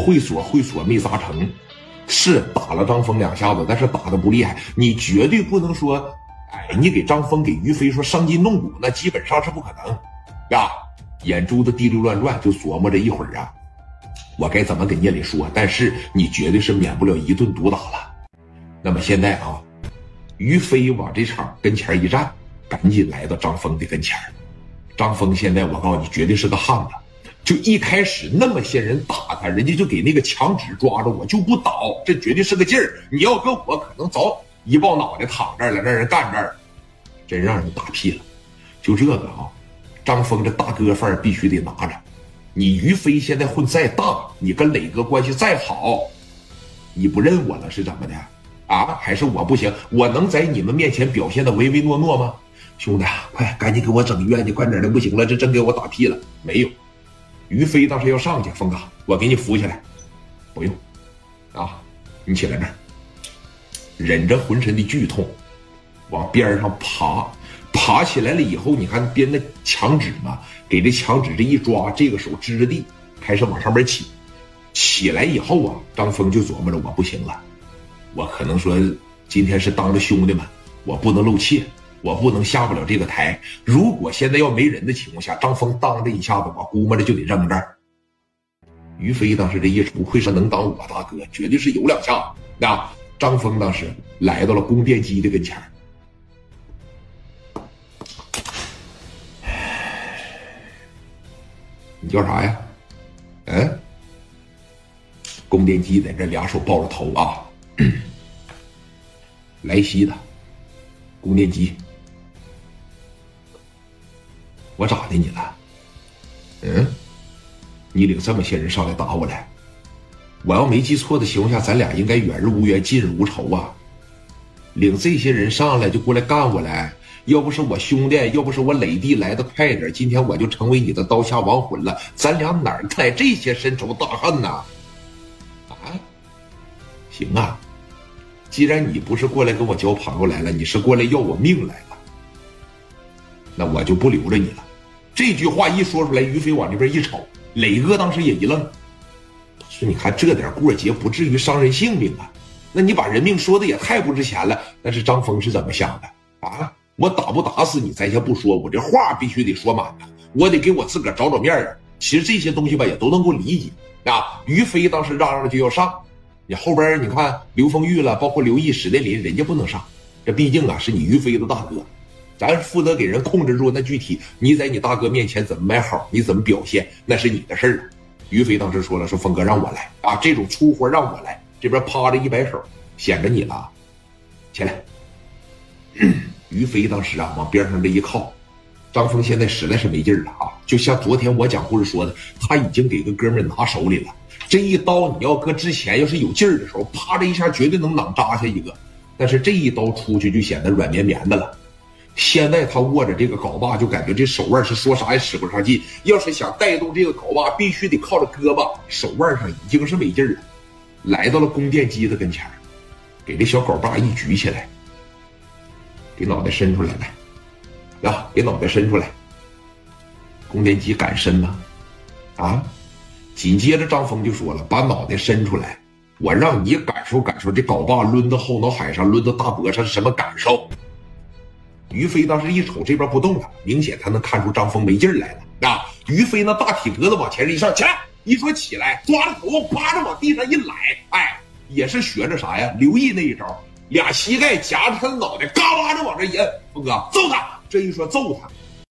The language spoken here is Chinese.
会锁会锁没砸成，是打了张峰两下子，但是打的不厉害。你绝对不能说，哎，你给张峰给于飞说伤筋动骨，那基本上是不可能，呀。眼珠子滴溜乱转，就琢磨着一会儿啊，我该怎么跟聂磊说？但是你绝对是免不了一顿毒打了。那么现在啊，于飞往这场跟前一站，赶紧来到张峰的跟前张峰现在我告诉你，绝对是个汉子。就一开始那么些人打他，人家就给那个墙纸抓着我就不倒，这绝对是个劲儿。你要跟我，可能早一抱脑袋躺这儿了，让人干这儿，真让人打屁了。就这个啊，张峰这大哥范儿必须得拿着。你于飞现在混再大，你跟磊哥关系再好，你不认我了是怎么的？啊，还是我不行？我能在你们面前表现的唯唯诺诺吗？兄弟，快赶紧给我整医院去，快点的，不行了，这真给我打屁了。没有，于飞当时要上去，峰哥，我给你扶起来，不用，啊，你起来这儿，忍着浑身的剧痛，往边上爬，爬起来了以后，你看编那墙纸嘛，给这墙纸这一抓，这个手支着地，开始往上面起，起来以后啊，张峰就琢磨着我不行了，我可能说今天是当着兄弟们，我不能露怯。我不能下不了这个台。如果现在要没人的情况下，张峰当这一下子，我估摸着就得扔这儿。于飞当时这一不愧是能当我大哥，绝对是有两下。啊，张峰当时来到了供电机的跟前你叫啥呀？嗯？供电机在这两手抱着头啊。莱西的供电机。我咋的你了？嗯，你领这么些人上来打我来？我要没记错的情况下，咱俩应该远日无冤，近日无仇啊！领这些人上来就过来干我来，要不是我兄弟，要不是我磊弟来的快点，今天我就成为你的刀下亡魂了。咱俩哪儿来这些深仇大恨呢？啊？行啊，既然你不是过来跟我交朋友来了，你是过来要我命来了，那我就不留着你了。这句话一说出来，于飞往这边一瞅，磊哥当时也一愣，说：“你看这点过节不至于伤人性命啊？那你把人命说的也太不值钱了。”但是张峰是怎么想的啊？我打不打死你，咱先不说，我这话必须得说满的，我得给我自个儿找找面啊。其实这些东西吧，也都能够理解啊。于飞当时嚷嚷着就要上，你后边你看刘丰玉了，包括刘毅、史殿林，人家不能上，这毕竟啊是你于飞的大哥。咱负责给人控制住，那具体你在你大哥面前怎么买好，你怎么表现，那是你的事儿。于飞当时说了：“说峰哥让我来啊，这种粗活让我来。”这边趴着一摆手，显着你了，起来。于飞当时啊，往边上这一靠，张峰现在实在是没劲了啊，就像昨天我讲故事说的，他已经给个哥们拿手里了。这一刀你要搁之前要是有劲儿的时候，啪的一下绝对能囊扎下一个，但是这一刀出去就显得软绵绵的了。现在他握着这个镐把，就感觉这手腕是说啥也使不上劲。要是想带动这个镐把，必须得靠着胳膊，手腕上已经是没劲了。来到了供电机的跟前给这小镐把一举起来，给脑袋伸出来，来，呀，给脑袋伸出来。供电机敢伸吗？啊！紧接着张峰就说了：“把脑袋伸出来，我让你感受感受这镐把抡到后脑海上，抡到大脖上是什么感受。”于飞当时一瞅这边不动了，明显他能看出张峰没劲来了啊！于飞那大体格子往前一上，起来，一说起来，抓着头扒着往地上一来，哎，也是学着啥呀？刘毅那一招，俩膝盖夹着他的脑袋，嘎巴的往这一摁，峰哥揍他！这一说揍他，